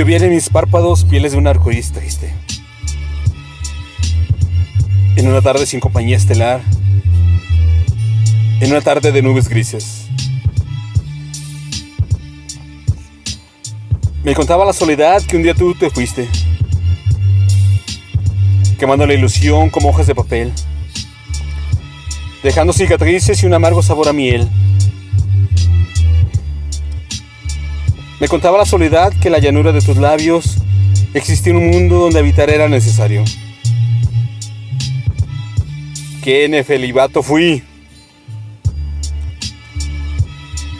Llovían en mis párpados pieles de un arcoíris triste. En una tarde sin compañía estelar. En una tarde de nubes grises. Me contaba la soledad que un día tú te fuiste. Quemando la ilusión como hojas de papel. Dejando cicatrices y un amargo sabor a miel. Me contaba la soledad que la llanura de tus labios existía un mundo donde habitar era necesario. ¡Qué nefelibato fui!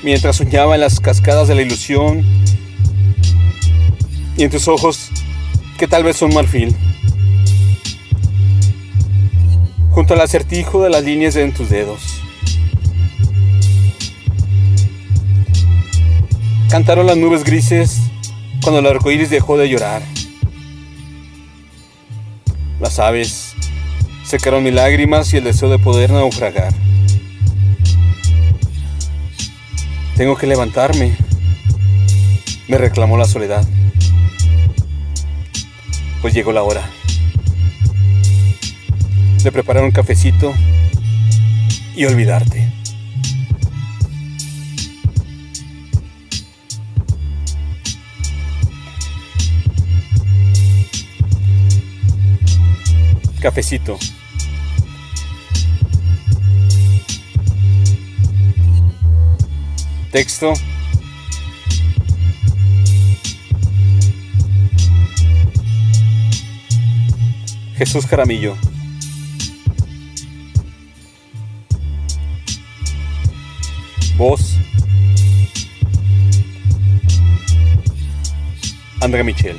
Mientras soñaba en las cascadas de la ilusión y en tus ojos que tal vez son marfil. Junto al acertijo de las líneas en tus dedos. Cantaron las nubes grises cuando el arco iris dejó de llorar. Las aves secaron mis lágrimas y el deseo de poder naufragar. Tengo que levantarme, me reclamó la soledad. Pues llegó la hora. De preparar un cafecito y olvidarte. Cafecito. Texto. Jesús Jaramillo. Voz. Andrea Michel.